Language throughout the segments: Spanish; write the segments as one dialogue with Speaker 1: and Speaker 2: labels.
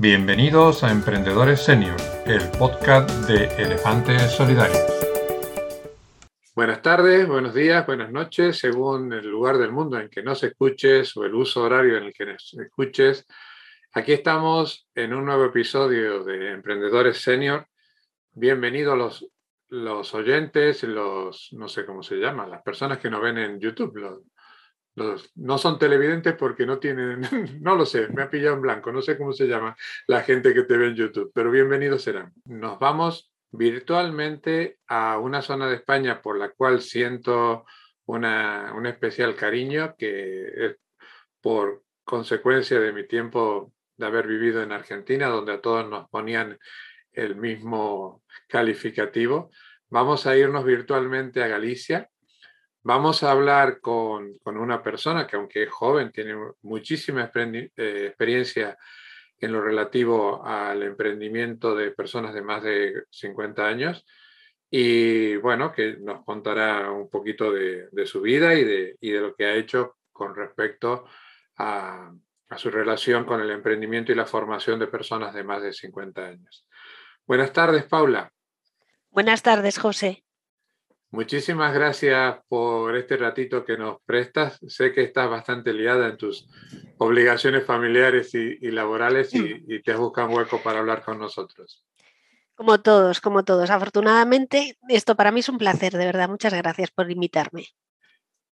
Speaker 1: Bienvenidos a Emprendedores Senior, el podcast de Elefantes Solidarios. Buenas tardes, buenos días, buenas noches, según el lugar del mundo en que nos escuches o el uso horario en el que nos escuches. Aquí estamos en un nuevo episodio de Emprendedores Senior. Bienvenidos los, los oyentes, los, no sé cómo se llama, las personas que nos ven en YouTube, los, no son televidentes porque no tienen, no lo sé, me ha pillado en blanco, no sé cómo se llama la gente que te ve en YouTube, pero bienvenidos serán. Nos vamos virtualmente a una zona de España por la cual siento una, un especial cariño, que es por consecuencia de mi tiempo de haber vivido en Argentina, donde a todos nos ponían el mismo calificativo. Vamos a irnos virtualmente a Galicia, Vamos a hablar con, una persona que aunque es joven, tiene muchísima eh, experiencia en lo relativo al emprendimiento de personas de más de 50 años y bueno, que nos contará un poquito de, su vida y de, de, lo que ha hecho con respecto a, a su relación con el emprendimiento y la formación de personas de más de 50 años. Buenas tardes, Paula.
Speaker 2: Buenas tardes, José.
Speaker 1: Muchísimas gracias por este ratito que nos prestas. Sé que estás bastante liada en tus obligaciones familiares y, laborales y, mm. y, te un hueco para hablar con nosotros.
Speaker 2: Como todos, como todos. Afortunadamente, esto para mí es un placer, de verdad. Muchas gracias por invitarme.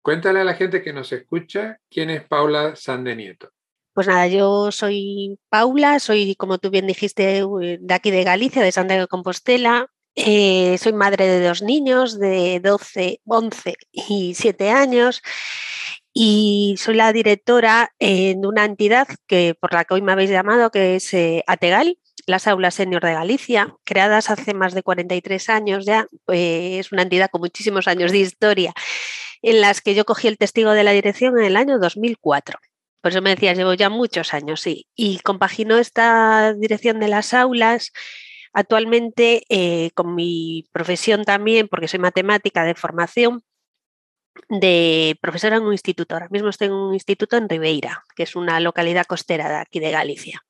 Speaker 1: Cuéntale a la gente que nos escucha quién es Paula Sandenieto.
Speaker 2: Pues nada, yo soy Paula, soy, como tú bien dijiste, de aquí de Galicia, de Santiago de Compostela. Eh, soy madre de dos niños de 12, 11 y 7 años y soy la directora en una entidad que por la que hoy me habéis llamado, que es eh, Ategal, las aulas senior de Galicia, creadas hace más de 43 años ya, pues es una entidad con muchísimos años de historia, en las que yo cogí el testigo de la dirección en el año 2004. Por eso me decías, llevo ya muchos años, sí. Y compaginó esta dirección de las aulas Actualmente, eh, con mi profesión también, porque soy matemática de formación, de profesora en un instituto. Ahora mismo estoy en un instituto en Ribeira, que es una localidad costera de aquí de Galicia.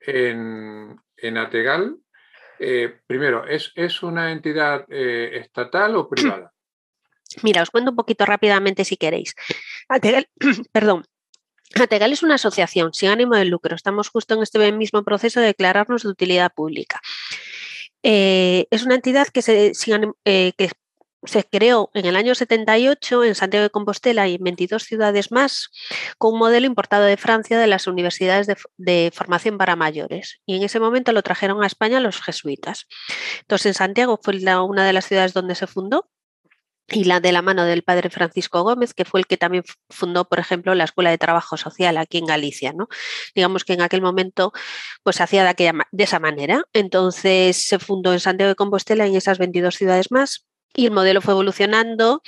Speaker 1: En, Ategal, eh, primero, ¿es, una entidad eh, estatal o privada?
Speaker 2: Mira, os cuento un poquito rápidamente si queréis. Ategal, perdón, Ategal es una asociación sin ánimo de lucro. Estamos justo en este mismo proceso de declararnos de utilidad pública. Eh, es una entidad que se, eh, que se creó en el año 78 en Santiago de Compostela y en 22 ciudades más con un modelo importado de Francia de las universidades de, de, formación para mayores. Y en ese momento lo trajeron a España los jesuitas. Entonces, en Santiago fue una de las ciudades donde se fundó y la de la mano del padre Francisco Gómez, que fue el que también fundó, por ejemplo, la Escuela de Trabajo Social aquí en Galicia. ¿no? Digamos que en aquel momento pues, hacía de, de esa manera. Entonces se fundó en Santiago de Compostela en esas 22 ciudades más y el modelo fue evolucionando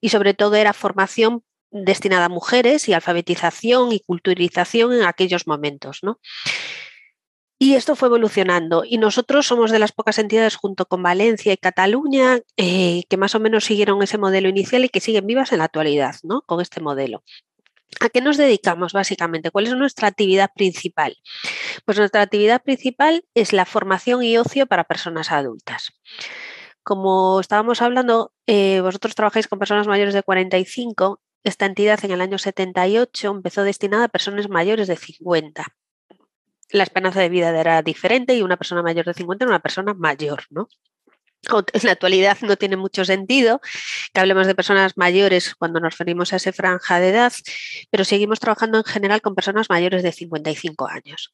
Speaker 2: y sobre todo era formación destinada a mujeres y alfabetización y culturalización en aquellos momentos. ¿no? Y esto fue evolucionando y nosotros somos de las pocas entidades junto con Valencia y Cataluña eh, que más o menos siguieron ese modelo inicial y que siguen vivas en la actualidad, ¿no? Con este modelo. ¿A qué nos dedicamos básicamente? ¿Cuál es nuestra actividad principal? Pues nuestra actividad principal es la formación y ocio para personas adultas. Como estábamos hablando, eh, vosotros trabajáis con personas mayores de 45. Esta entidad en el año 78 empezó destinada a personas mayores de 50 la esperanza de vida era diferente y una persona mayor de 50 era una persona mayor, ¿no? En la actualidad no tiene mucho sentido que hablemos de personas mayores cuando nos referimos a esa franja de edad, pero seguimos trabajando en general con personas mayores de 55 años.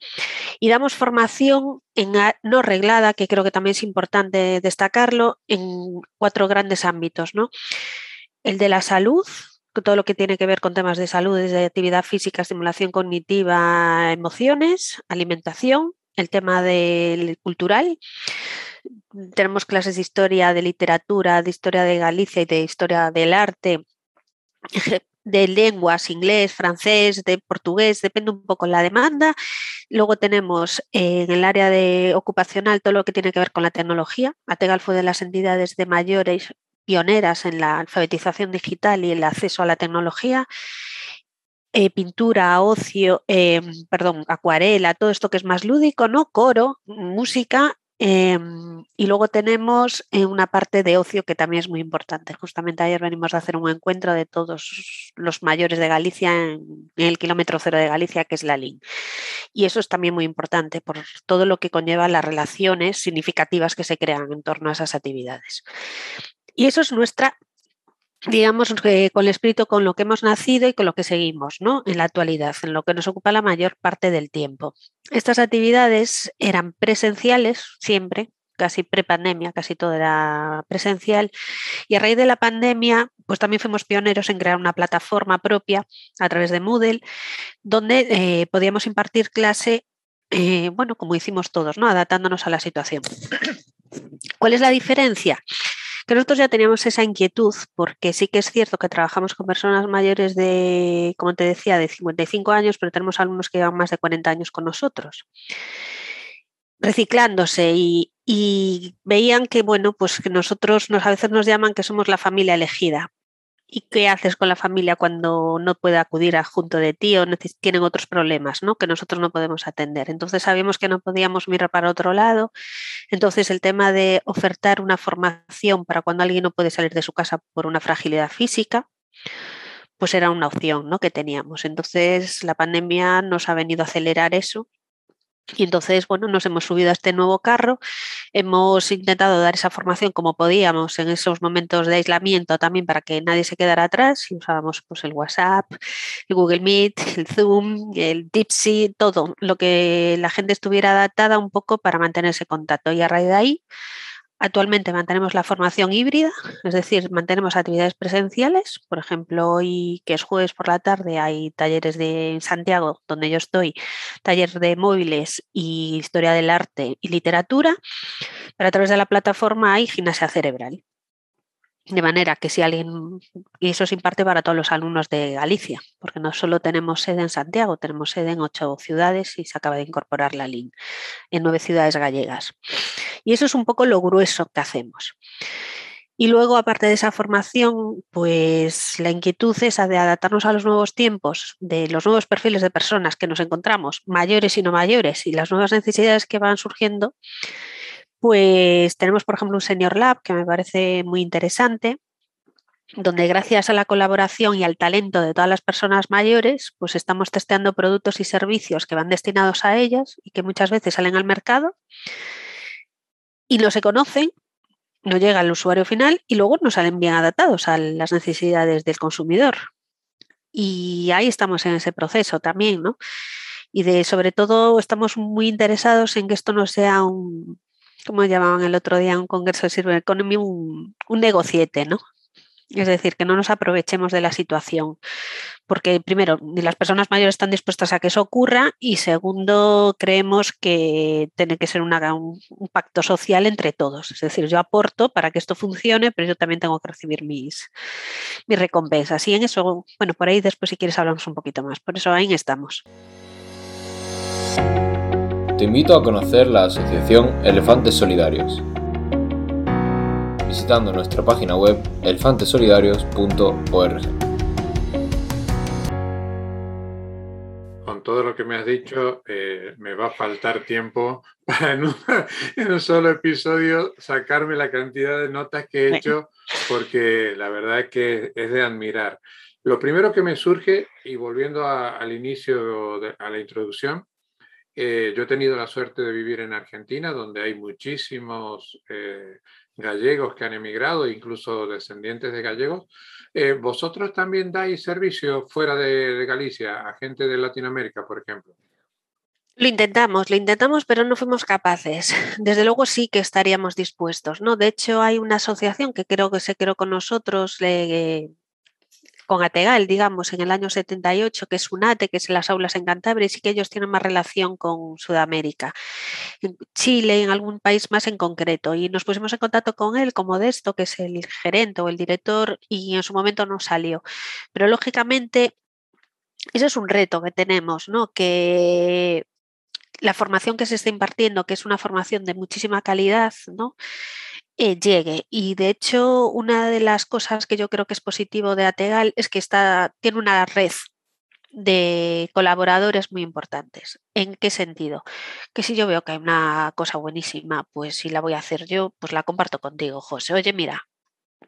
Speaker 2: Y damos formación en, no reglada, que creo que también es importante destacarlo, en cuatro grandes ámbitos. ¿no? El de la salud, todo lo que tiene que ver con temas de salud, desde actividad física, estimulación cognitiva, emociones, alimentación, el tema del cultural. Tenemos clases de historia, de literatura, de historia de Galicia y de historia del arte, de lenguas, inglés, francés, de portugués, depende un poco la demanda. Luego tenemos en el área de ocupacional todo lo que tiene que ver con la tecnología. Ategal fue de las entidades de mayores pioneras en la alfabetización digital y el acceso a la tecnología. eh, pintura, ocio, perdón, acuarela, todo esto que es más lúdico, ¿no? Coro, música Em, y luego tenemos eh, una parte de ocio que también es muy importante. Justamente ayer venimos a hacer un encuentro de todos los mayores de Galicia en, el kilómetro cero de Galicia, que es la LIN. Y eso es también muy importante por todo lo que conlleva las relaciones significativas que se crean en torno a esas actividades. Y eso es nuestra digamos, que con el espíritu con lo que hemos nacido y con lo que seguimos ¿no? en la actualidad, en lo que nos ocupa la mayor parte del tiempo. Estas actividades eran presenciales siempre, casi pre-pandemia, casi todo era presencial. Y a raíz de la pandemia, pues también fuimos pioneros en crear una plataforma propia a través de Moodle, donde eh, podíamos impartir clase, eh, bueno, como hicimos todos, ¿no? adaptándonos a la situación. ¿Cuál es la diferencia? Que nosotros ya teníamos esa inquietud, porque sí que es cierto que trabajamos con personas mayores de, como te decía, de 55 años, pero tenemos alumnos que llevan más de 40 años con nosotros reciclándose y, y veían que, bueno, pues que nosotros nos, a veces nos llaman que somos la familia elegida. ¿Y qué haces con la familia cuando no puede acudir a junto de ti o tienen otros problemas ¿no? que nosotros no podemos atender? Entonces sabíamos que no podíamos mirar para otro lado. Entonces el tema de ofertar una formación para cuando alguien no puede salir de su casa por una fragilidad física, pues era una opción ¿no? que teníamos. Entonces la pandemia nos ha venido a acelerar eso y entonces, bueno, nos hemos subido a este nuevo carro, hemos intentado dar esa formación como podíamos en esos momentos de aislamiento también para que nadie se quedara atrás y usábamos pues el WhatsApp, el Google Meet, el Zoom, el Dipsy, todo lo que la gente estuviera adaptada un poco para mantener ese contacto. Y a raíz de ahí Actualmente mantenemos la formación híbrida, es decir, mantenemos actividades presenciales. Por ejemplo, hoy que es jueves por la tarde hay talleres de Santiago, donde yo estoy, taller de móviles y historia del arte y literatura. Pero a través de la plataforma hay gimnasia cerebral. De manera que si alguien, y eso se imparte para todos los alumnos de Galicia, porque no solo tenemos sede en Santiago, tenemos sede en ocho ciudades y se acaba de incorporar la LIN en nueve ciudades gallegas. Y eso es un poco lo grueso que hacemos. Y luego, aparte de esa formación, pues la inquietud esa de adaptarnos a los nuevos tiempos, de los nuevos perfiles de personas que nos encontramos, mayores y no mayores, y las nuevas necesidades que van surgiendo, pues tenemos, por ejemplo, un Senior Lab que me parece muy interesante, donde gracias a la colaboración y al talento de todas las personas mayores, pues estamos testeando productos y servicios que van destinados a ellas y que muchas veces salen al mercado y no se conocen, no llega al usuario final y luego no salen bien adaptados a las necesidades del consumidor. Y ahí estamos en ese proceso también, ¿no? Y de sobre todo estamos muy interesados en que esto no sea un, como llamaban el otro día un congreso de Silver Economy, un negociete, ¿no? Es decir, que no nos aprovechemos de la situación, porque primero, ni las personas mayores están dispuestas a que eso ocurra y segundo, creemos que tiene que ser un, un, pacto social entre todos. Es decir, yo aporto para que esto funcione, pero yo también tengo que recibir mis, mis recompensas. Y en eso, bueno, por ahí después si quieres hablamos un poquito más. Por eso ahí estamos.
Speaker 3: Te invito a conocer la asociación Elefantes Solidarios, visitando nuestra página web elefantesolidarios.org.
Speaker 1: Con todo lo que me has dicho, eh, me va a faltar tiempo para en un, solo episodio sacarme la cantidad de notas que he hecho, porque la verdad es que es de admirar. Lo primero que me surge, y volviendo al inicio, de, a la introducción, eh, yo he tenido la suerte de vivir en Argentina, donde hay muchísimos eh, gallegos que han emigrado, incluso descendientes de gallegos. Eh, ¿Vosotros también dais servicio fuera de, Galicia a gente de Latinoamérica, por ejemplo?
Speaker 2: Lo intentamos, lo intentamos, pero no fuimos capaces. Desde luego sí que estaríamos dispuestos, ¿no? De hecho, hay una asociación que creo que se creó con nosotros, con Ategal, digamos, en el año 78, que es UNATE, que es las aulas en Cantabria, y sí que ellos tienen más relación con Sudamérica. Chile, en algún país más en concreto. Y nos pusimos en contacto con él, como de esto, que es el gerente o el director, y en su momento no salió. Pero lógicamente, ese es un reto que tenemos, ¿no? Que la formación que se está impartiendo, que es una formación de muchísima calidad, ¿no? Eh, llegue. Y de hecho, una de las cosas que yo creo que es positivo de Ategal es que está, tiene una red de colaboradores muy importantes. ¿En qué sentido? Que si yo veo que hay una cosa buenísima, pues si la voy a hacer yo, pues la comparto contigo, José. Oye, mira,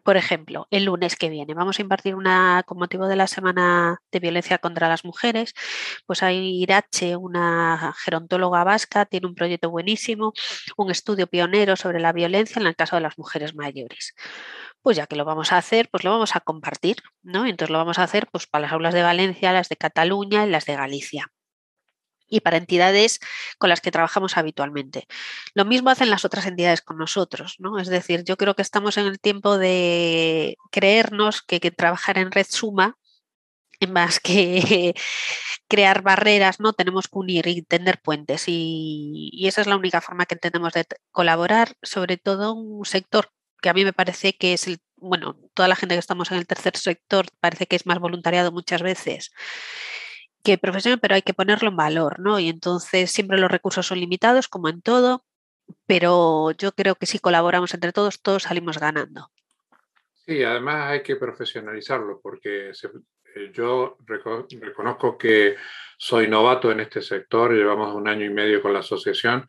Speaker 2: por ejemplo, el lunes que viene vamos a impartir una, con motivo de la Semana de Violencia contra las Mujeres, pues hay Irache, una gerontóloga vasca, tiene un proyecto buenísimo, un estudio pionero sobre la violencia en el caso de las mujeres mayores. Pues ya que lo vamos a hacer, pues lo vamos a compartir, ¿no? Entonces lo vamos a hacer pues para las aulas de Valencia, las de Cataluña y las de Galicia y para entidades con las que trabajamos habitualmente. Lo mismo hacen las otras entidades con nosotros, ¿no? Es decir, yo creo que estamos en el tiempo de creernos que, trabajar en red suma más que crear barreras, ¿no? Tenemos que unir y tender puentes y, esa es la única forma que entendemos de colaborar, sobre todo un sector que a mí me parece que es el, bueno, toda la gente que estamos en el tercer sector parece que es más voluntariado muchas veces que profesional, pero hay que ponerlo en valor, ¿no? Y entonces siempre los recursos son limitados, como en todo, pero yo creo que si colaboramos entre todos, todos salimos ganando.
Speaker 1: Sí, además hay que profesionalizarlo, porque eh, yo reconozco que soy novato en este sector, llevamos un año y medio con la asociación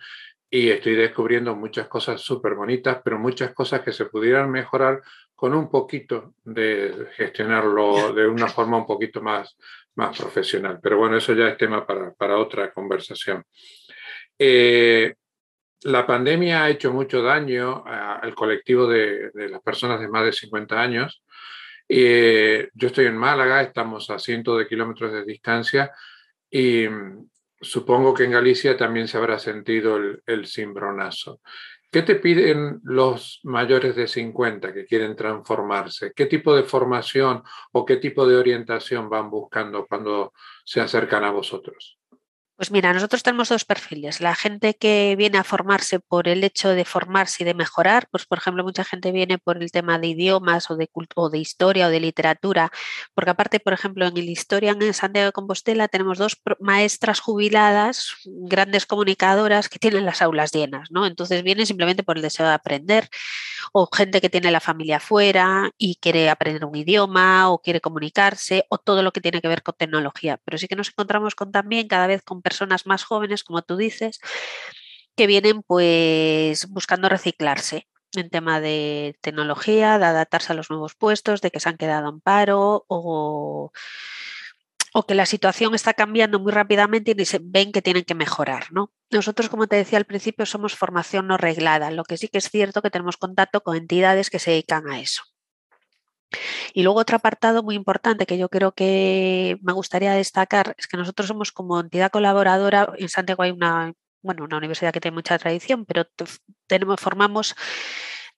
Speaker 1: y estoy descubriendo muchas cosas súper bonitas, pero muchas cosas que se pudieran mejorar con un poquito de gestionarlo de una forma un poquito más, más profesional. Pero bueno, eso ya es tema para, para otra conversación. Eh, la pandemia ha hecho mucho daño al colectivo de, de, las personas de más de 50 años. Eh, yo estoy en Málaga, estamos a cientos de kilómetros de distancia y mm, supongo que en Galicia también se habrá sentido el, el cimbronazo. ¿Qué te piden los mayores de 50 que quieren transformarse? ¿Qué tipo de formación o qué tipo de orientación van buscando cuando se acercan a vosotros?
Speaker 2: Pues mira, nosotros tenemos dos perfiles. La gente que viene a formarse por el hecho de formarse y de mejorar, pues por ejemplo, mucha gente viene por el tema de idiomas o de, o de historia o de literatura, porque aparte, por ejemplo, en el Historia en Santiago de Compostela tenemos dos maestras jubiladas, grandes comunicadoras que tienen las aulas llenas, ¿no? Entonces vienen simplemente por el deseo de aprender, o gente que tiene la familia afuera y quiere aprender un idioma o quiere comunicarse, o todo lo que tiene que ver con tecnología. Pero sí que nos encontramos con también cada vez con personas más jóvenes, como tú dices, que vienen pues buscando reciclarse en tema de tecnología, de adaptarse a los nuevos puestos, de que se han quedado en paro o, o que la situación está cambiando muy rápidamente y se ven que tienen que mejorar. ¿no? Nosotros, como te decía al principio, somos formación no reglada, lo que sí que es cierto que tenemos contacto con entidades que se dedican a eso. Y luego otro apartado muy importante que yo creo que me gustaría destacar es que nosotros somos como entidad colaboradora, en Santiago hay una, bueno, una universidad que tiene mucha tradición, pero tenemos, formamos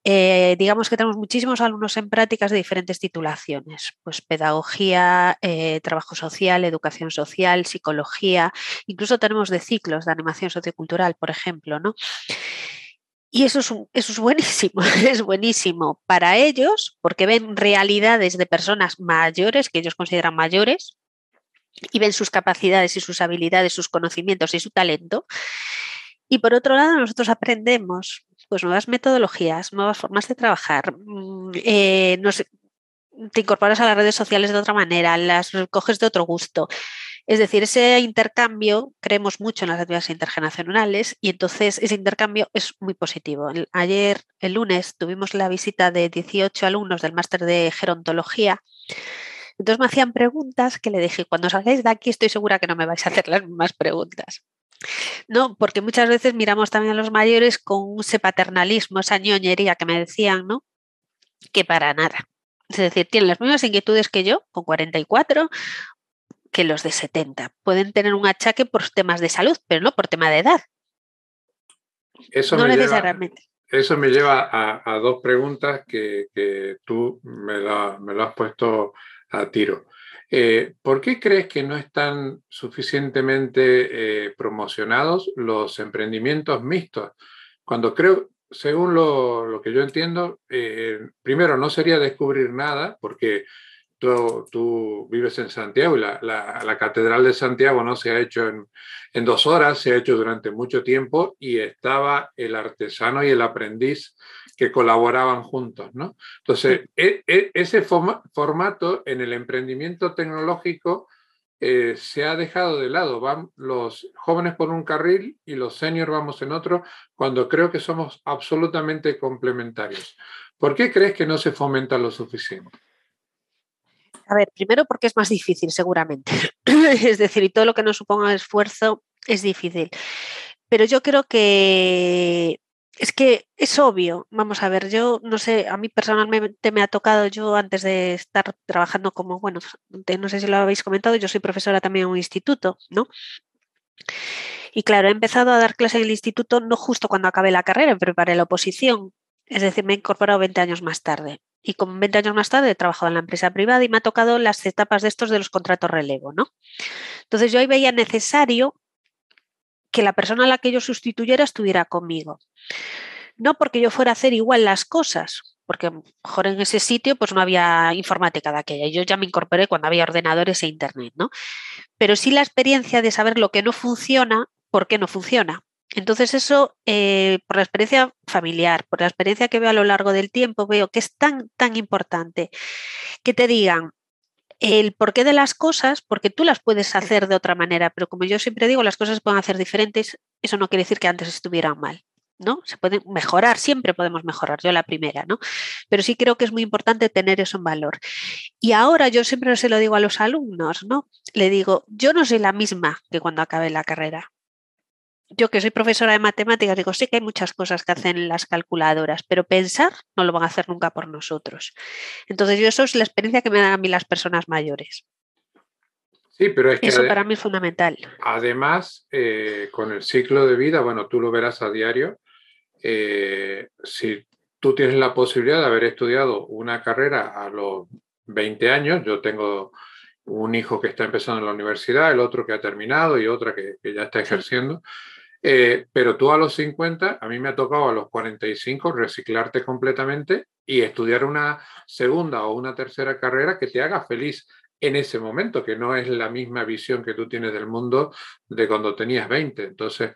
Speaker 2: eh, digamos que tenemos muchísimos alumnos en prácticas de diferentes titulaciones, pues pedagogía, eh, trabajo social, educación social, psicología, incluso tenemos de ciclos de animación sociocultural, por ejemplo, ¿no? Y eso es, eso es buenísimo, es buenísimo para ellos porque ven realidades de personas mayores, que ellos consideran mayores, y ven sus capacidades y sus habilidades, sus conocimientos y su talento. Y por otro lado, nosotros aprendemos pues, nuevas metodologías, nuevas formas de trabajar. Mm, eh, te incorporas a las redes sociales de otra manera, las coges de otro gusto. Es decir, ese intercambio, creemos mucho en las actividades intergeneracionales y entonces ese intercambio es muy positivo. Ayer, el lunes, tuvimos la visita de 18 alumnos del máster de gerontología. Entonces me hacían preguntas que le dije, cuando salgáis de aquí estoy segura que no me vais a hacer las mismas preguntas. No, porque muchas veces miramos también a los mayores con ese paternalismo, esa ñoñería que me decían, ¿no? Que para nada. Es decir, tienen las mismas inquietudes que yo, con 44, que los de 70. Pueden tener un achaque por temas de salud, pero no por tema de edad.
Speaker 1: Eso no me necesariamente. Lleva, eso me lleva a, dos preguntas que, tú me, lo has puesto a tiro. Eh, ¿Por qué crees que no están suficientemente eh, promocionados los emprendimientos mixtos? Cuando creo, según lo, que yo entiendo, eh, primero no sería descubrir nada, porque tú, vives en Santiago y la, Catedral de Santiago no se ha hecho en, dos horas, se ha hecho durante mucho tiempo y estaba el artesano y el aprendiz que colaboraban juntos. ¿no? Entonces, e, e, ese formato en el emprendimiento tecnológico eh, se ha dejado de lado. Van los jóvenes por un carril y los seniors vamos en otro, cuando creo que somos absolutamente complementarios. ¿Por qué crees que no se fomenta lo suficiente?
Speaker 2: A ver, primero porque es más difícil, seguramente. es decir, y todo lo que nos suponga esfuerzo es difícil. Pero yo creo que es que es obvio. Vamos a ver, yo no sé, a mí personalmente me ha tocado, yo antes de estar trabajando como, bueno, no sé si lo habéis comentado, yo soy profesora también en un instituto, ¿no? Y claro, he empezado a dar clase en el instituto no justo cuando acabé la carrera, preparé la oposición. Es decir, me he incorporado 20 años más tarde. Y con 20 años más tarde he trabajado en la empresa privada y me ha tocado las etapas de estos de los contratos relevo, ¿no? Entonces yo ahí veía necesario que la persona a la que yo sustituyera estuviera conmigo. No porque yo fuera a hacer igual las cosas, porque mejor en ese sitio pues no había informática de aquella. Yo ya me incorporé cuando había ordenadores e internet, ¿no? Pero sí la experiencia de saber lo que no funciona, por qué no funciona. Entonces eso, eh, por la experiencia familiar, por la experiencia que veo a lo largo del tiempo, veo que es tan, tan importante que te digan, el porqué de las cosas, porque tú las puedes hacer de otra manera, pero como yo siempre digo, las cosas se pueden hacer diferentes, eso no quiere decir que antes estuvieran mal. ¿no? Se puede mejorar, siempre podemos mejorar, yo la primera, ¿no? Pero sí creo que es muy importante tener eso en valor. Y ahora yo siempre se lo digo a los alumnos, ¿no? Le digo, yo no soy la misma que cuando acabé la carrera yo que soy profesora de matemáticas, digo, sí que hay muchas cosas que hacen las calculadoras, pero pensar no lo van a hacer nunca por nosotros. Entonces, yo eso es la experiencia que me dan a mí las personas mayores.
Speaker 1: Sí, pero es que
Speaker 2: eso para mí es fundamental.
Speaker 1: Además, eh, con el ciclo de vida, bueno, tú lo verás a diario, eh, si tú tienes la posibilidad de haber estudiado una carrera a los 20 años, yo tengo un hijo que está empezando en la universidad, el otro que ha terminado y otra que, que ya está ejerciendo. Eh, pero tú a los 50, a mí me ha tocado a los 45 reciclarte completamente y estudiar una segunda o una tercera carrera que te haga feliz en ese momento, que no es la misma visión que tú tienes del mundo de cuando tenías 20. Entonces,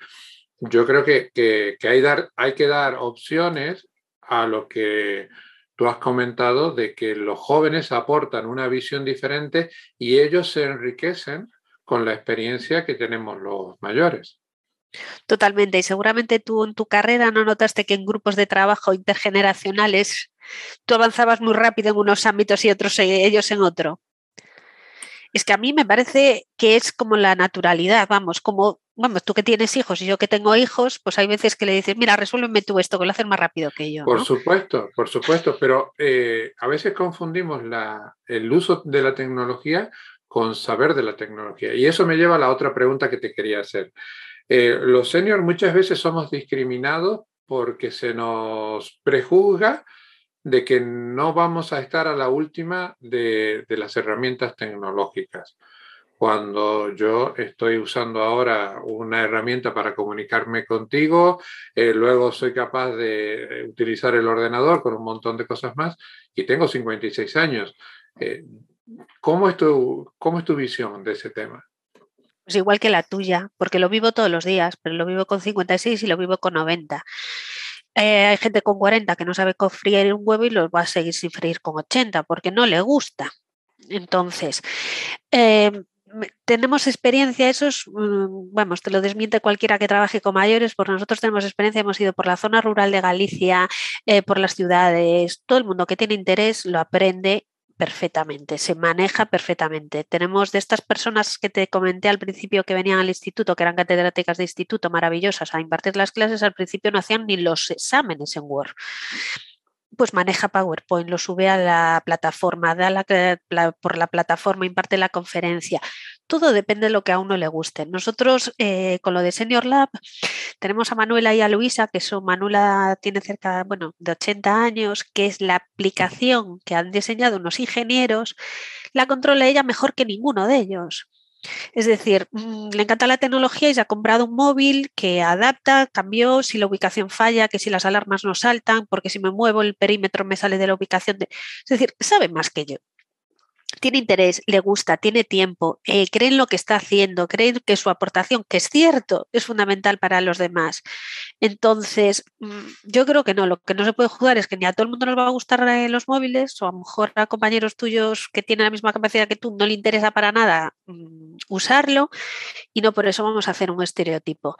Speaker 1: yo creo que, que, hay, hay que dar opciones a lo que tú has comentado de que los jóvenes aportan una visión diferente y ellos se enriquecen con la experiencia que tenemos los mayores.
Speaker 2: Totalmente. Y seguramente tú en tu carrera no notaste que en grupos de trabajo intergeneracionales tú avanzabas muy rápido en unos ámbitos y otros ellos en otro. Es que a mí me parece que es como la naturalidad, vamos, como, vamos, tú que tienes hijos y yo que tengo hijos, pues hay veces que le dices, mira, resuélveme tú esto, que lo haces más rápido que yo.
Speaker 1: Por supuesto, por supuesto, pero eh, a veces confundimos la, el uso de la tecnología con saber de la tecnología. Y eso me lleva a la otra pregunta que te quería hacer. Eh, los seniors muchas veces somos discriminados porque se nos prejuzga de que no vamos a estar a la última de, las herramientas tecnológicas. Cuando yo estoy usando ahora una herramienta para comunicarme contigo, eh, luego soy capaz de utilizar el ordenador con un montón de cosas más y tengo 56 años. Eh, ¿cómo, ¿Cómo es tu visión de ese tema?
Speaker 2: Pues igual que la tuya, porque lo vivo todos los días, pero lo vivo con 56 y lo vivo con 90. Eh, hay gente con 40 que no sabe freír un huevo y lo va a seguir sin freír con 80 porque no le gusta. Entonces, em, tenemos experiencia, eso es, mm, vamos, te lo desmiente cualquiera que trabaje con mayores, porque nosotros tenemos experiencia, hemos ido por la zona rural de Galicia, eh, por las ciudades, todo el mundo que tiene interés lo aprende perfectamente, se maneja perfectamente. Tenemos de estas personas que te comenté al principio que venían al instituto, que eran catedráticas de instituto maravillosas, a impartir las clases, al principio no hacían ni los exámenes en Word pues maneja PowerPoint, lo sube a la plataforma, da la, por la plataforma, imparte la conferencia. Todo depende de lo que a uno le guste. Nosotros eh, con lo de Senior Lab tenemos a Manuela y a Luisa, que son, Manuela tiene cerca, bueno, de 80 años, que es la aplicación que han diseñado unos ingenieros, la controla ella mejor que ninguno de ellos. Es decir, mm, le encanta la tecnología y se ha comprado un móvil que adapta, cambió, si la ubicación falla, que si las alarmas no saltan, porque si me muevo el perímetro me sale de la ubicación. De... Es decir, sabe más que yo. Tiene interés, le gusta, tiene tiempo, eh, cree en lo que está haciendo, cree que su aportación, que es cierto, es fundamental para los demás. Entonces, mm, yo creo que no, lo que no se puede jugar es que ni a todo el mundo nos va a gustar eh, los móviles, o a lo mejor a compañeros tuyos que tienen la misma capacidad que tú no le interesa para nada mm, usarlo, y no por eso vamos a hacer un estereotipo.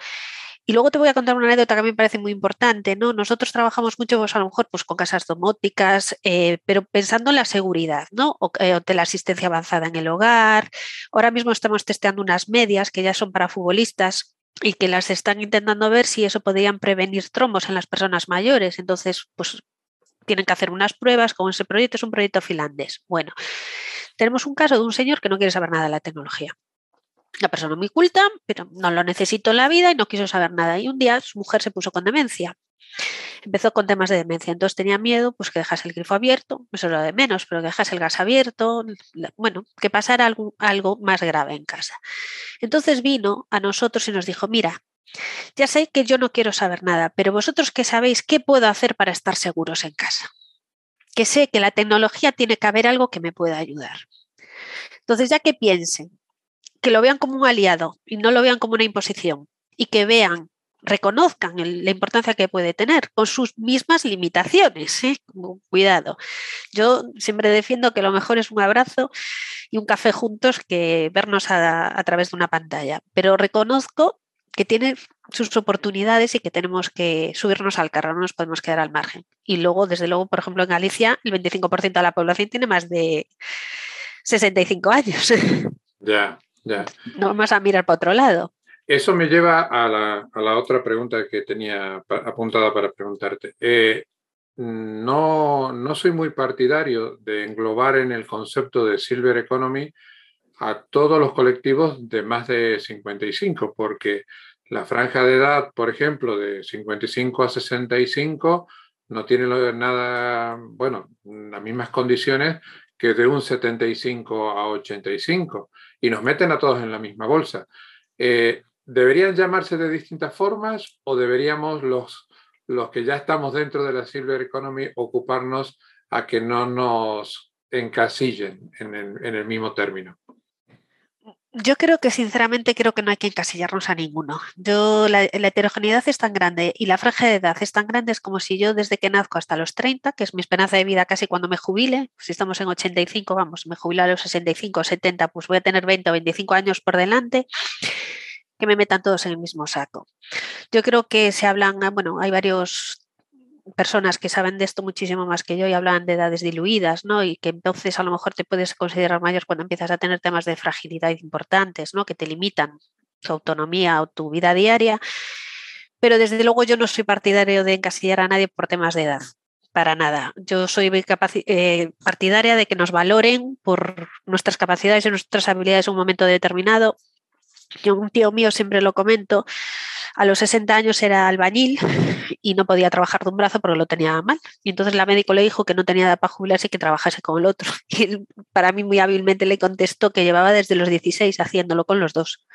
Speaker 2: Y luego te voy a contar una anécdota que me parece muy importante, ¿no? Nosotros trabajamos mucho, pues, a lo mejor, pues con casas domóticas, eh, pero pensando en la seguridad, ¿no? O, eh, de la asistencia avanzada en el hogar. Ahora mismo estamos testeando unas medias que ya son para futbolistas y que las están intentando ver si eso podrían prevenir trombos en las personas mayores. Entonces, pues tienen que hacer unas pruebas con ese proyecto, es un proyecto finlandés. Bueno, tenemos un caso de un señor que no quiere saber nada de la tecnología una persona muy culta, pero no lo necesitó en la vida y no quiso saber nada. Y un día su mujer se puso con demencia. Empezó con temas de demencia, entonces tenía miedo pues que dejase el grifo abierto, eso era de menos, pero que dejase el gas abierto, bueno, que pasara algo, algo más grave en casa. Entonces vino a nosotros y nos dijo, mira, ya sé que yo no quiero saber nada, pero vosotros que sabéis qué puedo hacer para estar seguros en casa. Que sé que la tecnología tiene que haber algo que me pueda ayudar. Entonces, ya que piensen que lo vean como un aliado y no lo vean como una imposición y que vean, reconozcan la importancia que puede tener con sus mismas limitaciones. ¿eh? Cuidado. Yo siempre defiendo que lo mejor es un abrazo y un café juntos que vernos a, a través de una pantalla, pero reconozco que tiene sus oportunidades y que tenemos que subirnos al carro, no nos podemos quedar al margen. Y luego, desde luego, por ejemplo, en Galicia, el 25% de la población tiene más de 65 años.
Speaker 1: Ya,
Speaker 2: no vamos a mirar para otro lado.
Speaker 1: Eso me lleva a la, otra pregunta que tenía apuntada para preguntarte. Eh, no, no soy muy partidario de englobar en el concepto de Silver Economy a todos los colectivos de más de 55, porque la franja de edad, por ejemplo, de 55 a 65, no tiene nada, bueno, las mismas condiciones que de un 75 a 85 y nos meten a todos en la misma bolsa. Eh, ¿Deberían llamarse de distintas formas o deberíamos los, los que ya estamos dentro de la Silver Economy ocuparnos a que no nos encasillen en el mismo término?
Speaker 2: Yo creo que sinceramente creo que no hay que encasillarnos a ninguno. Yo la, heterogeneidad es tan grande y la franja de edad es tan grande es como si yo desde que nazco hasta los 30, que es mi esperanza de vida casi cuando me jubile, si estamos en 85, vamos, me jubilo a los 65 o 70, pues voy a tener 20 o 25 años por delante, que me metan todos en el mismo saco. Yo creo que se hablan, bueno, hay varios personas que saben de esto muchísimo más que yo y hablan de edades diluidas, ¿no? Y que entonces a lo mejor te puedes considerar mayor cuando empiezas a tener temas de fragilidad importantes, ¿no? Que te limitan tu autonomía o tu vida diaria. Pero desde luego yo no soy partidario de encasillar a nadie por temas de edad, para nada. Yo soy eh, partidaria de que nos valoren por nuestras capacidades y nuestras habilidades en un momento determinado. Yo, un tío mío siempre lo comento, a los 60 años era albañil y no podía trabajar de un brazo porque lo tenía mal. Y entonces la médico le dijo que no tenía edad para jubilarse y que trabajase con el otro. Y él, para mí muy hábilmente le contestó que llevaba desde los 16 haciéndolo con los dos.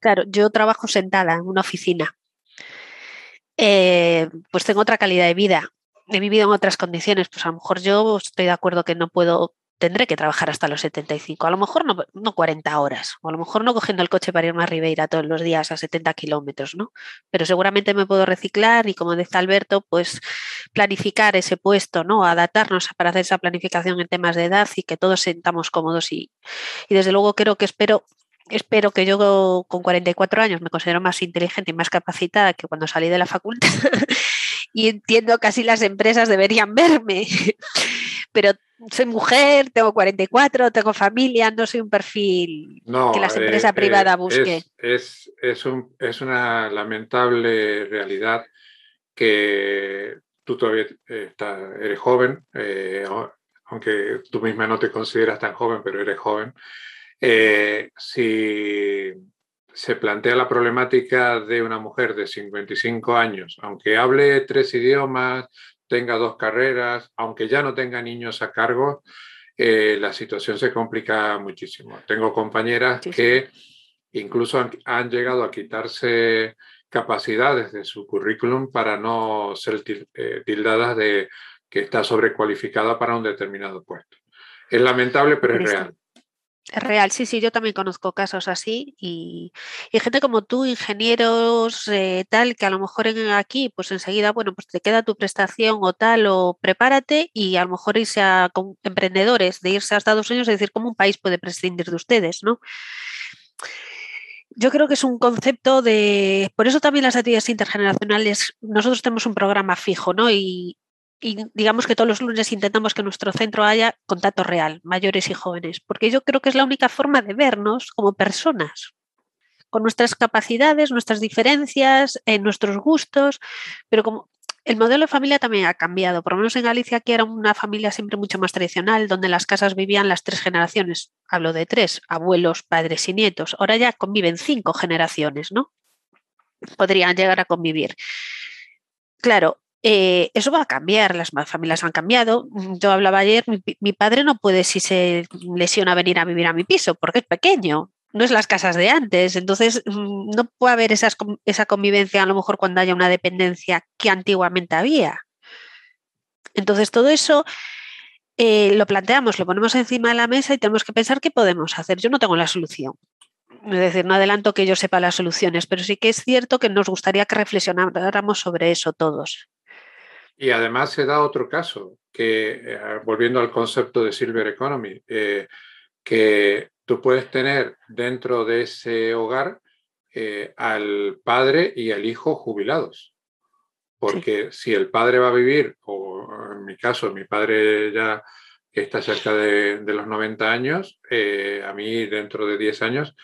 Speaker 2: Claro, yo trabajo sentada en una oficina. Eh, pues tengo otra calidad de vida. He vivido en otras condiciones. Pues a lo mejor yo estoy de acuerdo que no puedo tendré que trabajar hasta los 75, a lo mejor no, no 40 horas, o a lo mejor no cogiendo el coche para irme a Ribeira todos los días a 70 kilómetros, ¿no? Pero seguramente me puedo reciclar y, como dice Alberto, pues planificar ese puesto, ¿no? Adaptarnos para hacer esa planificación en temas de edad y que todos sentamos cómodos y, y desde luego creo que espero espero que yo con 44 años me considero más inteligente y más capacitada que cuando salí de la facultad y entiendo que así las empresas deberían verme. Pero soy mujer, tengo 44, tengo familia, no soy un perfil que la empresa eh, privada eh, busque.
Speaker 1: Es, es, un, es, una lamentable realidad que tú todavía eh, eres joven, aunque tú misma no te consideras tan joven, pero eres joven. si se plantea la problemática de una mujer de 55 años, aunque hable tres idiomas, tenga dos carreras, aunque ya no tenga niños a cargo, eh, la situación se complica muchísimo. Tengo compañeras que incluso han, llegado a quitarse capacidades de su currículum para no ser eh, tildadas de que está sobrecualificada para un determinado puesto. Es lamentable, pero es real.
Speaker 2: Real, sí, sí, yo también conozco casos así y, gente como tú, ingenieros, eh, tal, que a lo mejor en, aquí, pues enseguida, bueno, pues te queda tu prestación o tal, o prepárate y a lo mejor irse a emprendedores, de irse a Estados Unidos, es decir, cómo un país puede prescindir de ustedes, ¿no? Yo creo que es un concepto de, por eso también las actividades intergeneracionales, nosotros tenemos un programa fijo, ¿no? Y, y digamos que todos los lunes intentamos que en nuestro centro haya contacto real, mayores y jóvenes, porque yo creo que es la única forma de vernos como personas, con nuestras capacidades, nuestras diferencias, en nuestros gustos, pero como el modelo de familia también ha cambiado, por lo menos en Galicia aquí era una familia siempre mucho más tradicional, donde las casas vivían las tres generaciones, hablo de tres, abuelos, padres y nietos, ahora ya conviven cinco generaciones, ¿no? Podrían llegar a convivir. Claro, eh, eso va a cambiar, las familias han cambiado. Mm, yo hablaba ayer, mi, padre no puede, si se lesiona, venir a vivir a mi piso porque es pequeño, no es las casas de antes. Entonces, mm, no puede haber esa convivencia a lo mejor cuando haya una dependencia que antiguamente había. Entonces, todo eso eh, lo planteamos, lo ponemos encima de la mesa y tenemos que pensar qué podemos hacer. Yo no tengo la solución. Es decir, no adelanto que yo sepa las soluciones, pero sí que es cierto que nos gustaría que reflexionáramos sobre eso todos.
Speaker 1: Y además se da otro caso, que eh, volviendo al concepto de Silver Economy, eh, que tú puedes tener dentro de ese hogar eh, al padre y al hijo jubilados. Porque si el padre va a vivir, o en mi caso, mi padre ya está cerca de, de los 90 años, a mí dentro de 10 años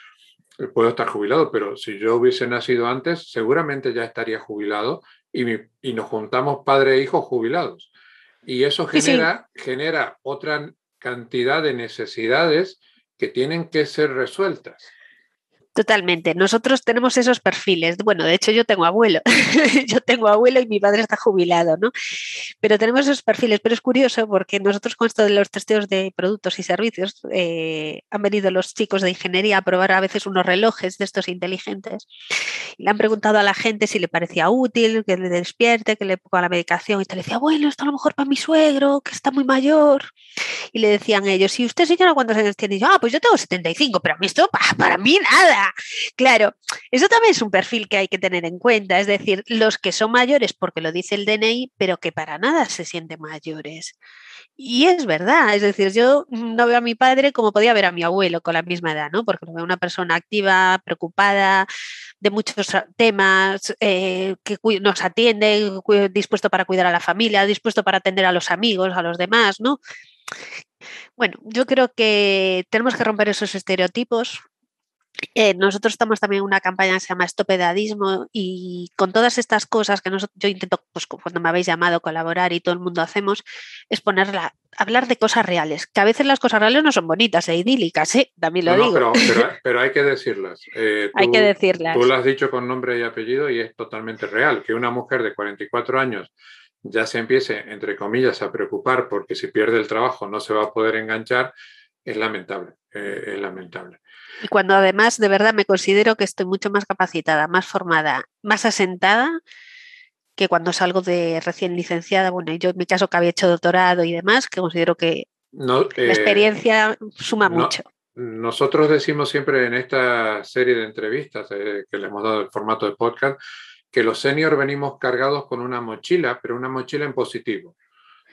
Speaker 1: puedo estar jubilado, pero si yo hubiese nacido antes, seguramente ya estaría jubilado y, nos juntamos padre e hijo jubilados. Y eso genera, genera otra cantidad de necesidades que tienen que ser resueltas.
Speaker 2: Totalmente. Nosotros tenemos esos perfiles. Bueno, de hecho yo tengo abuelo. yo tengo abuelo y mi padre está jubilado, ¿no? Pero tenemos esos perfiles. Pero es curioso porque nosotros con esto de los testeos de productos y servicios eh, han venido los chicos de ingeniería a probar a veces unos relojes de estos inteligentes. Y le han preguntado a la gente si le parecía útil, que le despierte, que le ponga la medicación. Y te le decía, bueno, esto a lo mejor para mi suegro, que está muy mayor. Y le decían ellos, ¿y usted señora cuántos años tiene? Y yo, ah, pues yo tengo 75, pero a mí esto para mí nada Claro, eso también es un perfil que hay que tener en cuenta, es decir, los que son mayores porque lo dice el DNI, pero que para nada se sienten mayores. Y es verdad, es decir, yo no veo a mi padre como podía ver a mi abuelo con la misma edad, ¿no? Porque lo veo una persona activa, preocupada de muchos temas, eh, que nos atiende, dispuesto para cuidar a la familia, dispuesto para atender a los amigos, a los demás, ¿no? Bueno, yo creo que tenemos que romper esos estereotipos, eh, nosotros estamos también en una campaña que se llama Estopedadismo y con todas estas cosas que yo intento, pues cuando me habéis llamado colaborar y todo el mundo hacemos, es ponerla, hablar de cosas reales, que a veces las cosas reales no son bonitas e idílicas, ¿eh? también lo digo.
Speaker 1: pero, hay que decirlas.
Speaker 2: Eh, hay que decirlas.
Speaker 1: Tú lo has dicho con nombre y apellido y es totalmente real, que una mujer de 44 años ya se empiece, entre comillas, a preocupar porque si pierde el trabajo no se va a poder enganchar, es lamentable, es lamentable.
Speaker 2: Y cuando además de verdad me considero que estoy mucho más capacitada, más formada, más asentada que cuando salgo de recién licenciada. Bueno, yo en mi caso que había hecho doctorado y demás, que considero que la eh, experiencia suma mucho.
Speaker 1: Nosotros decimos siempre en esta serie de entrevistas eh, que le hemos dado el formato de podcast que los seniors venimos cargados con una mochila, pero una mochila en positivo,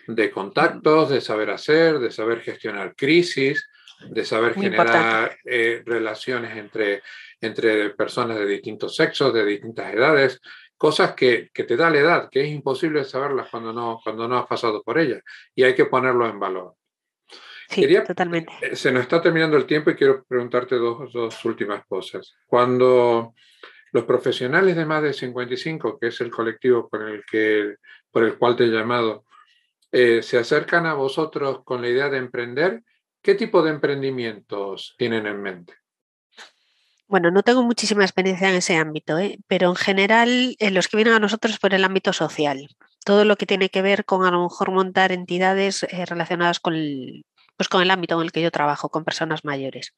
Speaker 1: de contactos, de saber hacer, de saber gestionar crisis, de saber generar eh, relaciones entre, entre personas de distintos sexos, de distintas edades, cosas que, que, te da la edad, que es imposible saberlas cuando no, cuando no has pasado por ellas y hay que ponerlo en valor.
Speaker 2: Sí, totalmente.
Speaker 1: Eh, se nos está terminando el tiempo y quiero preguntarte dos, dos últimas cosas. Cuando los profesionales de más de 55, que es el colectivo con el que, por el cual te he llamado, eh, se acercan a vosotros con la idea de emprender, ¿Qué tipo de emprendimientos tienen en mente?
Speaker 2: Bueno, no tengo muchísima experiencia en ese ámbito, ¿eh? pero en general eh, los que vienen a nosotros por el ámbito social. Todo lo que tiene que ver con a lo mejor montar entidades eh, relacionadas con el, pues con el ámbito en el que yo trabajo, con personas mayores.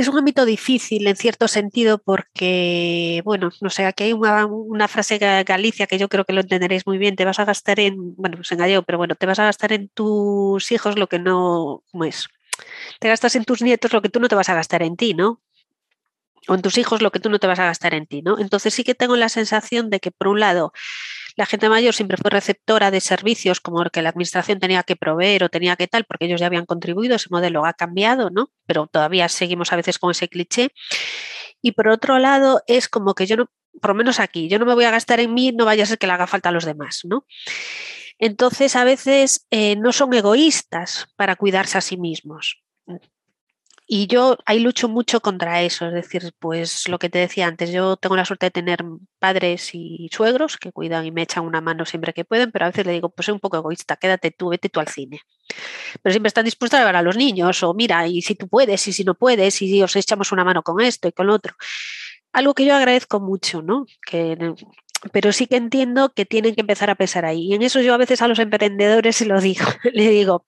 Speaker 2: Es un ámbito difícil en cierto sentido porque, bueno, no sé, aquí hay una, frase Galicia que yo creo que lo entenderéis muy bien, te vas a gastar en, bueno, pues en gallego, pero bueno, te vas a gastar en tus hijos lo que no, ¿cómo es? Te gastas en tus nietos lo que tú no te vas a gastar en ti, ¿no? O en tus hijos lo que tú no te vas a gastar en ti, ¿no? Entonces sí que tengo la sensación de que, por un lado, la gente mayor siempre fue receptora de servicios como el que la administración tenía que proveer o tenía que tal, porque ellos ya habían contribuido, ese modelo ha cambiado, ¿no? Pero todavía seguimos a veces con ese cliché. Y por otro lado, es como que yo no, por lo menos aquí, yo no me voy a gastar en mí, no vaya a ser que le haga falta a los demás, ¿no? Entonces, a veces eh, no son egoístas para cuidarse a sí mismos. Y yo ahí lucho mucho contra eso, es decir, pues lo que te decía antes, yo tengo la suerte de tener padres y suegros que cuidan y me echan una mano siempre que pueden, pero a veces le digo, pues soy un poco egoísta, quédate tú, vete tú al cine. Pero siempre están dispuestos a llevar a los niños, o mira, y si tú puedes, y si no puedes, y os echamos una mano con esto y con lo otro. Algo que yo agradezco mucho, ¿no? Que pero sí que entiendo que tienen que empezar a pensar ahí. Y en eso yo a veces a los emprendedores se lo digo, le digo,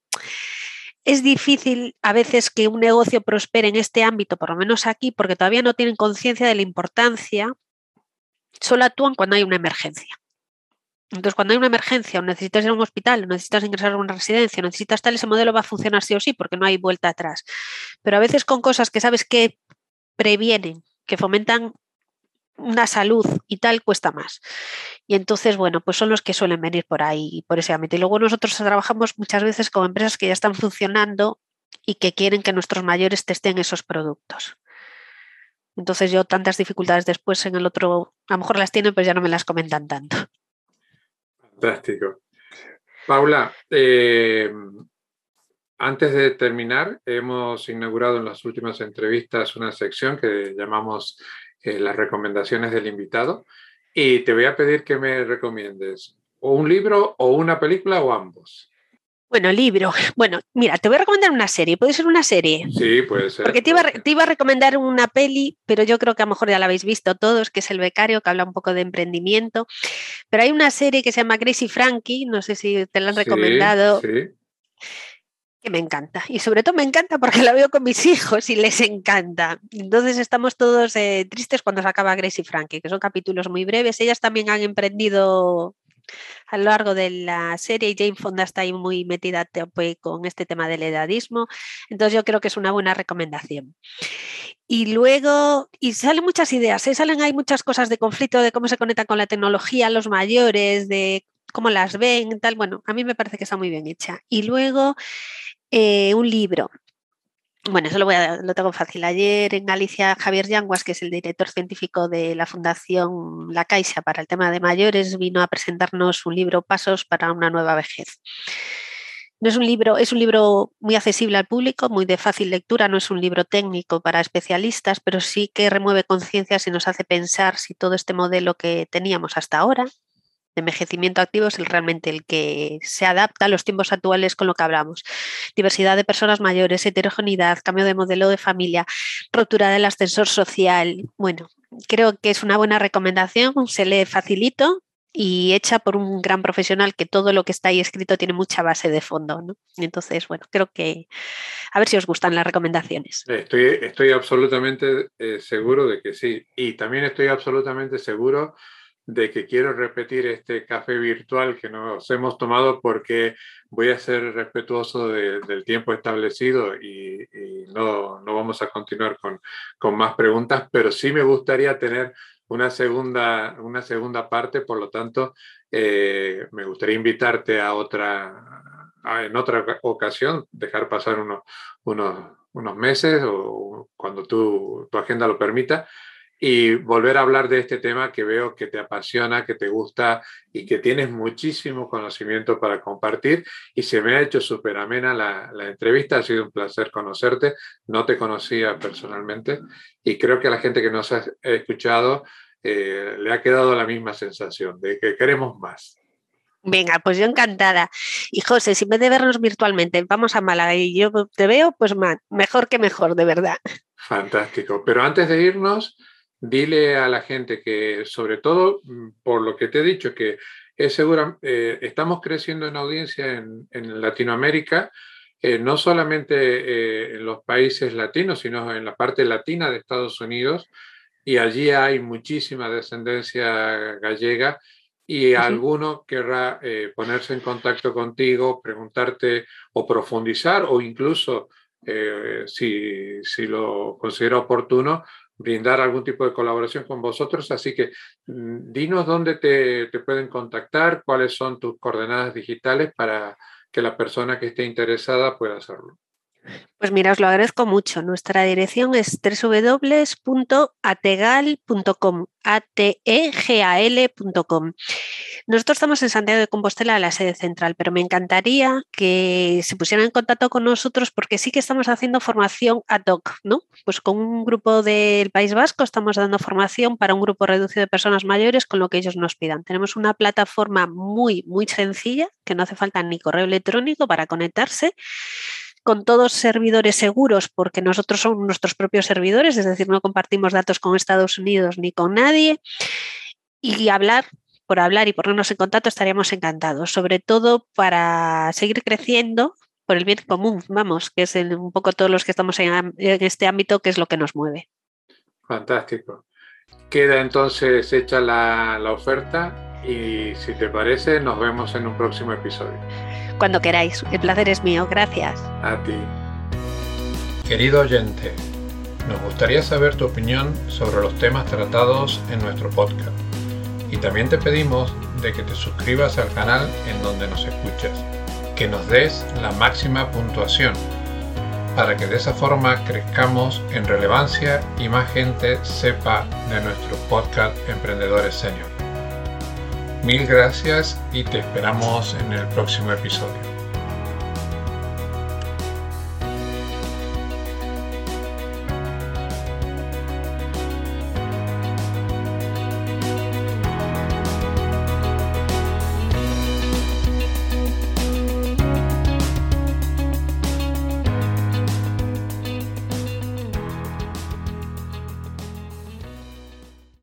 Speaker 2: es difícil a veces que un negocio prospere en este ámbito, por lo menos aquí, porque todavía no tienen conciencia de la importancia, solo actúan cuando hay una emergencia. Entonces, cuando hay una emergencia, o necesitas ir a un hospital, o necesitas ingresar a una residencia, necesitas tal, ese modelo va a funcionar sí o sí, porque no hay vuelta atrás. Pero a veces con cosas que sabes que previenen, que fomentan una salud y tal cuesta más. Y entonces, bueno, pues son los que suelen venir por ahí, por ese ámbito. Y luego nosotros trabajamos muchas veces con empresas que ya están funcionando y que quieren que nuestros mayores testen esos productos. Entonces yo tantas dificultades después en el otro, a lo mejor las tienen, pero ya no me las comentan tanto.
Speaker 1: Fantástico. Paula, eh, antes de terminar, hemos inaugurado en las últimas entrevistas una sección que llamamos eh, las recomendaciones del invitado y te voy a pedir que me recomiendes o un libro o una película o ambos.
Speaker 2: Bueno, libro. Bueno, mira, te voy a recomendar una serie. ¿Puede ser una serie?
Speaker 1: Sí, puede ser.
Speaker 2: Porque te iba, te iba, a recomendar una peli, pero yo creo que a lo mejor ya la habéis visto todos, que es El Becario, que habla un poco de emprendimiento. Pero hay una serie que se llama Gracie Frankie, no sé si te la han recomendado. Sí que me encanta. Y sobre todo me encanta porque la veo con mis hijos y les encanta. Entonces estamos todos eh, tristes cuando se acaba Grace y Frankie, que son capítulos muy breves. Ellas también han emprendido a lo largo de la serie y Jane Fonda está ahí muy metida con este tema del edadismo. Entonces yo creo que es una buena recomendación. Y luego, y salen muchas ideas, ¿eh? salen hay muchas cosas de conflicto, de cómo se conectan con la tecnología los mayores, de cómo las ven, tal. Bueno, a mí me parece que está muy bien hecha. Y luego eh, un libro. Bueno, eso lo, tengo fácil. Ayer en Galicia, Javier Yanguas, que es el director científico de la Fundación La Caixa para el tema de mayores, vino a presentarnos un libro Pasos para una nueva vejez. No es un libro, es un libro muy accesible al público, muy de fácil lectura, no es un libro técnico para especialistas, pero sí que remueve conciencias y nos hace pensar si todo este modelo que teníamos hasta ahora, de envejecimiento activo es el, realmente el que se adapta a los tiempos actuales con lo que hablamos. Diversidad de personas mayores, heterogeneidad, cambio de modelo de familia, rotura del ascensor social. Bueno, creo que es una buena recomendación, se lee facilito y hecha por un gran profesional que todo lo que está ahí escrito tiene mucha base de fondo. Entonces, bueno, creo que a ver si os gustan las recomendaciones.
Speaker 1: Estoy, estoy absolutamente eh, seguro de que sí. Y también estoy absolutamente seguro de que quiero repetir este café virtual que nos hemos tomado porque voy a ser respetuoso del tiempo establecido y, no, no, vamos a continuar con, con, más preguntas, pero sí me gustaría tener una segunda, una segunda parte, por lo tanto, eh, me gustaría invitarte a otra, en otra ocasión, dejar pasar unos, unos, unos meses o cuando tu, tu agenda lo permita y volver a hablar de este tema que veo que te apasiona, que te gusta y que tienes muchísimo conocimiento para compartir. Y se me ha hecho súper amena la, la, entrevista, ha sido un placer conocerte, no te conocía personalmente y creo que a la gente que nos ha escuchado eh, le ha quedado la misma sensación de que queremos más.
Speaker 2: Venga, pues yo encantada. Y José, si en vez de vernos virtualmente, vamos a Málaga y yo te veo, pues mejor que mejor, de verdad.
Speaker 1: Fantástico. Pero antes de irnos, dile a la gente que, sobre todo mm, por lo que te he dicho, que es segura, eh, estamos creciendo en audiencia en, Latinoamérica eh, no solamente eh, en los países latinos, sino en la parte latina de Estados Unidos, y allí hay muchísima descendencia gallega y alguno querrá ponerse en contacto contigo, preguntarte o profundizar o incluso, si, si, lo considera oportuno, brindar algún tipo de colaboración con vosotros. Así que mm, dinos dónde te, te pueden contactar, cuáles son tus coordenadas digitales para que la persona que esté interesada pueda hacerlo.
Speaker 2: Pues mira, os lo agradezco mucho. Nuestra dirección es www.ategal.com, ategal.com. Nosotros estamos en Santiago de Compostela, la sede central, pero me encantaría que se pusieran en contacto con nosotros porque sí que estamos haciendo formación ad hoc, ¿no? Pues con un grupo del País Vasco estamos dando formación para un grupo reducido de personas mayores con lo que ellos nos pidan. Tenemos una plataforma muy, muy sencilla que no hace falta ni correo electrónico para conectarse con todos servidores seguros, porque nosotros somos nuestros propios servidores, es decir, no compartimos datos con Estados Unidos ni con nadie. Y hablar, por hablar y ponernos en contacto estaríamos encantados, sobre todo para seguir creciendo por el bien común, vamos, que es un poco todos los que estamos en, este ámbito, que es lo que nos mueve.
Speaker 1: Fantástico. Queda entonces hecha la, la oferta y si te parece, nos vemos en un próximo episodio.
Speaker 2: Cuando queráis, el placer es mío, gracias.
Speaker 1: A ti. Querido oyente, nos gustaría saber tu opinión sobre los temas tratados en nuestro podcast. Y también te pedimos de que te suscribas al canal en donde nos escuchas, que nos des la máxima puntuación, para que de esa forma crezcamos en relevancia y más gente sepa de nuestro podcast Emprendedores Senior. Mil gracias y te esperamos en el próximo episodio.